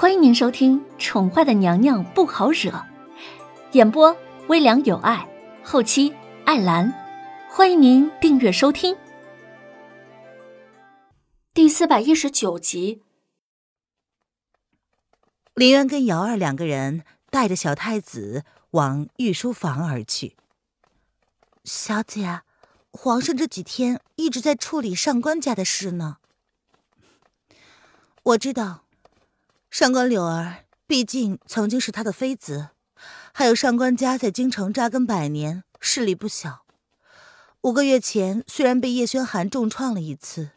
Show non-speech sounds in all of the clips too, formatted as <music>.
欢迎您收听《宠坏的娘娘不好惹》，演播微凉有爱，后期艾兰。欢迎您订阅收听。第四百一十九集，林渊跟瑶儿两个人带着小太子往御书房而去。小姐，皇上这几天一直在处理上官家的事呢。我知道。上官柳儿毕竟曾经是他的妃子，还有上官家在京城扎根百年，势力不小。五个月前虽然被叶轩寒重创了一次，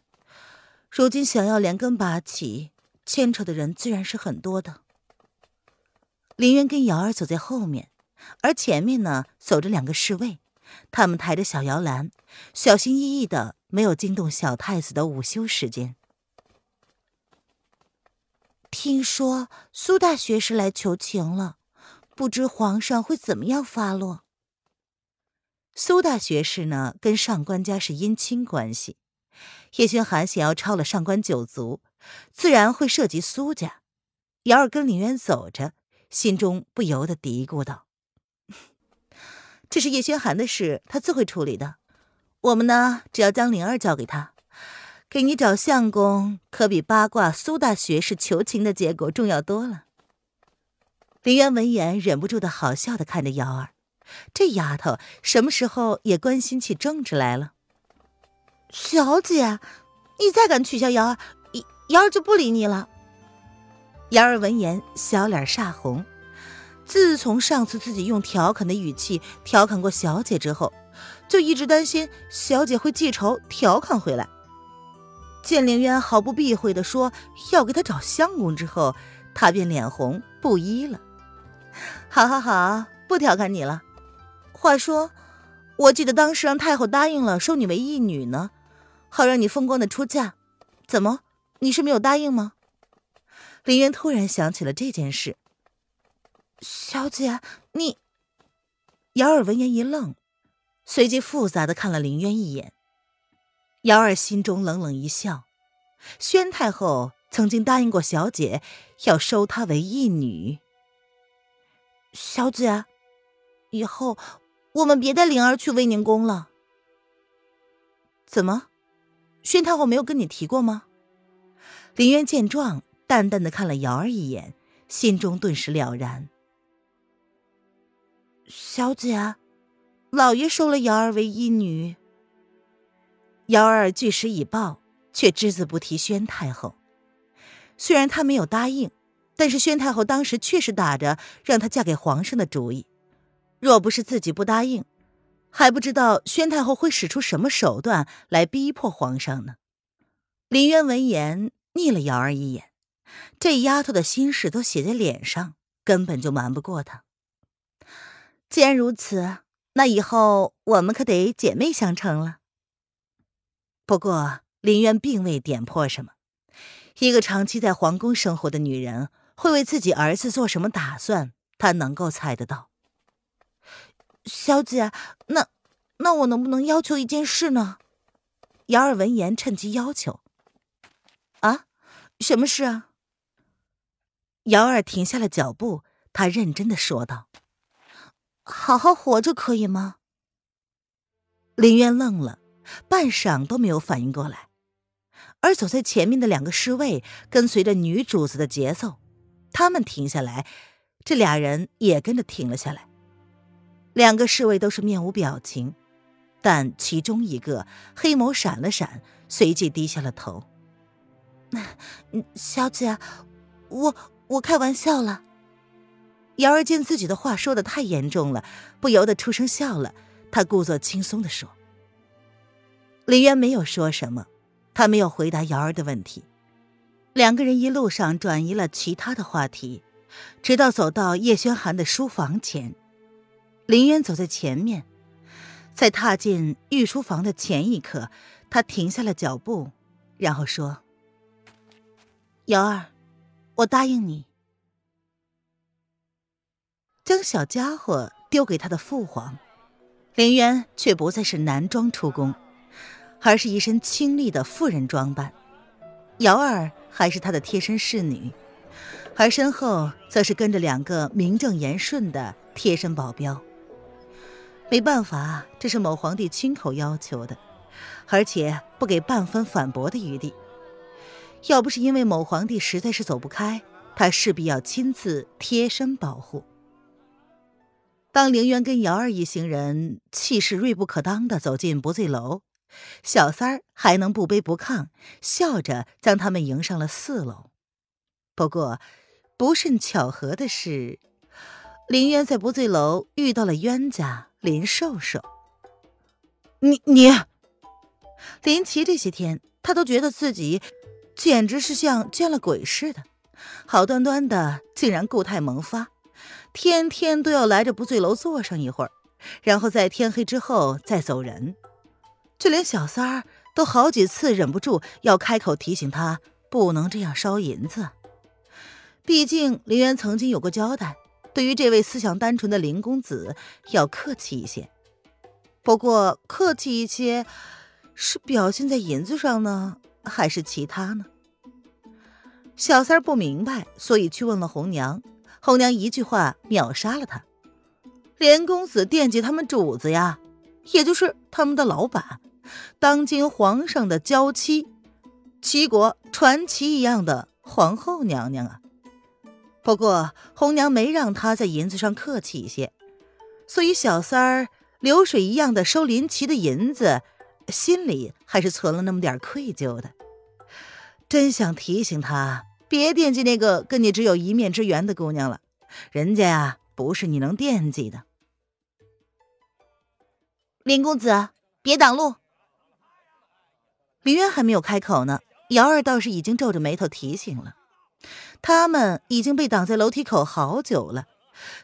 如今想要连根拔起，牵扯的人自然是很多的。林渊跟瑶儿走在后面，而前面呢走着两个侍卫，他们抬着小摇篮，小心翼翼的，没有惊动小太子的午休时间。听说苏大学士来求情了，不知皇上会怎么样发落。苏大学士呢，跟上官家是姻亲关系，叶轩寒想要抄了上官九族，自然会涉及苏家。瑶儿跟林渊走着，心中不由得嘀咕道：“ <laughs> 这是叶轩寒的事，他自会处理的。我们呢，只要将灵儿交给他。”给你找相公，可比八卦苏大学士求情的结果重要多了。林渊闻言，忍不住的好笑的看着瑶儿，这丫头什么时候也关心起政治来了？小姐，你再敢取笑瑶儿，瑶儿就不理你了。瑶儿闻言，小脸煞红。自从上次自己用调侃的语气调侃过小姐之后，就一直担心小姐会记仇，调侃回来。见凌渊毫不避讳的说要给他找相公之后，他便脸红不依了。好好好，不调侃你了。话说，我记得当时让太后答应了收你为义女呢，好让你风光的出嫁。怎么，你是没有答应吗？林渊突然想起了这件事。小姐，你……姚儿闻言一愣，随即复杂的看了林渊一眼。瑶儿心中冷冷一笑，宣太后曾经答应过小姐要收她为义女。小姐，以后我们别带灵儿去威宁宫了。怎么，宣太后没有跟你提过吗？林渊见状，淡淡的看了瑶儿一眼，心中顿时了然。小姐，老爷收了瑶儿为义女。瑶儿据实以报，却只字不提宣太后。虽然她没有答应，但是宣太后当时确实打着让她嫁给皇上的主意。若不是自己不答应，还不知道宣太后会使出什么手段来逼迫皇上呢。林渊闻言睨了瑶儿一眼，这丫头的心事都写在脸上，根本就瞒不过她。既然如此，那以后我们可得姐妹相称了。不过，林渊并未点破什么。一个长期在皇宫生活的女人，会为自己儿子做什么打算，他能够猜得到。小姐，那那我能不能要求一件事呢？瑶儿闻言，趁机要求：“啊，什么事啊？”瑶儿停下了脚步，她认真的说道：“好好活着，可以吗？”林渊愣了。半晌都没有反应过来，而走在前面的两个侍卫跟随着女主子的节奏，他们停下来，这俩人也跟着停了下来。两个侍卫都是面无表情，但其中一个黑眸闪了闪，随即低下了头。<laughs> 小姐，我我开玩笑了。瑶儿见自己的话说的太严重了，不由得出声笑了。她故作轻松的说。李渊没有说什么，他没有回答瑶儿的问题。两个人一路上转移了其他的话题，直到走到叶轩寒的书房前。林渊走在前面，在踏进御书房的前一刻，他停下了脚步，然后说：“瑶儿，我答应你。”将小家伙丢给他的父皇，林渊却不再是男装出宫。而是一身清丽的妇人装扮，瑶儿还是他的贴身侍女，而身后则是跟着两个名正言顺的贴身保镖。没办法，这是某皇帝亲口要求的，而且不给半分反驳的余地。要不是因为某皇帝实在是走不开，他势必要亲自贴身保护。当凌渊跟姚二一行人气势锐不可当的走进不醉楼，小三儿还能不卑不亢，笑着将他们迎上了四楼。不过，不甚巧合的是，林渊在不醉楼遇到了冤家林瘦瘦。你你，林奇这些天他都觉得自己。简直是像见了鬼似的，好端端的竟然固态萌发，天天都要来这不醉楼坐上一会儿，然后在天黑之后再走人。就连小三儿都好几次忍不住要开口提醒他不能这样烧银子，毕竟林渊曾经有过交代，对于这位思想单纯的林公子要客气一些。不过客气一些，是表现在银子上呢，还是其他呢？小三儿不明白，所以去问了红娘。红娘一句话秒杀了他。连公子惦记他们主子呀，也就是他们的老板，当今皇上的娇妻，齐国传奇一样的皇后娘娘啊。不过红娘没让他在银子上客气一些，所以小三儿流水一样的收林奇的银子，心里还是存了那么点愧疚的。真想提醒他。别惦记那个跟你只有一面之缘的姑娘了，人家呀不是你能惦记的。林公子，别挡路。林渊还没有开口呢，姚儿倒是已经皱着眉头提醒了。他们已经被挡在楼梯口好久了，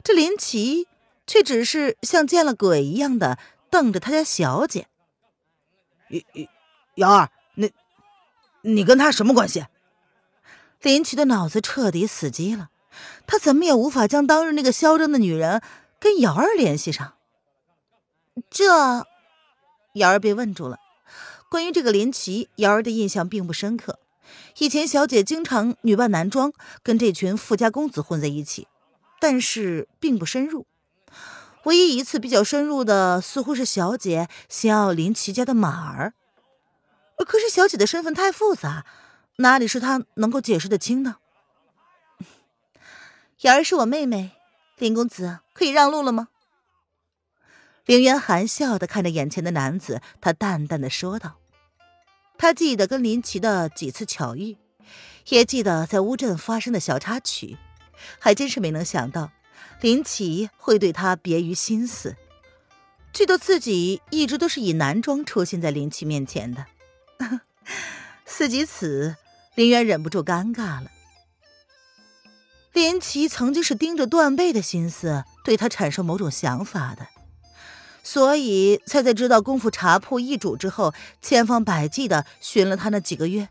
这林奇却只是像见了鬼一样的瞪着他家小姐。姚儿，你你跟他什么关系？林奇的脑子彻底死机了，他怎么也无法将当日那个嚣张的女人跟瑶儿联系上。这，瑶儿被问住了。关于这个林奇，瑶儿的印象并不深刻。以前小姐经常女扮男装，跟这群富家公子混在一起，但是并不深入。唯一一次比较深入的，似乎是小姐想要林奇家的马儿。可是小姐的身份太复杂。哪里是他能够解释得清的？<laughs> 瑶儿是我妹妹，林公子可以让路了吗？凌渊含笑的看着眼前的男子，他淡淡的说道：“他记得跟林奇的几次巧遇，也记得在乌镇发生的小插曲，还真是没能想到林奇会对他别于心思。记得自己一直都是以男装出现在林奇面前的，<laughs> 思及此。”林渊忍不住尴尬了。林奇曾经是盯着断背的心思对他产生某种想法的，所以才在知道功夫茶铺易主之后，千方百计的寻了他那几个月。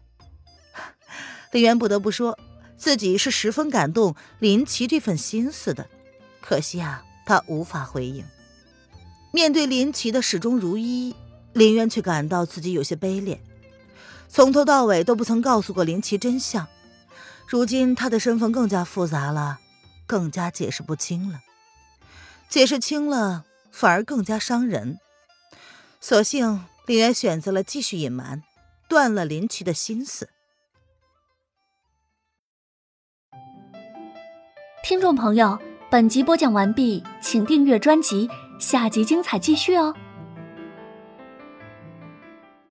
林渊不得不说，自己是十分感动林奇这份心思的，可惜啊，他无法回应。面对林奇的始终如一，林渊却感到自己有些卑劣。从头到尾都不曾告诉过林奇真相，如今他的身份更加复杂了，更加解释不清了。解释清了，反而更加伤人。索性林渊选择了继续隐瞒，断了林奇的心思。听众朋友，本集播讲完毕，请订阅专辑，下集精彩继续哦。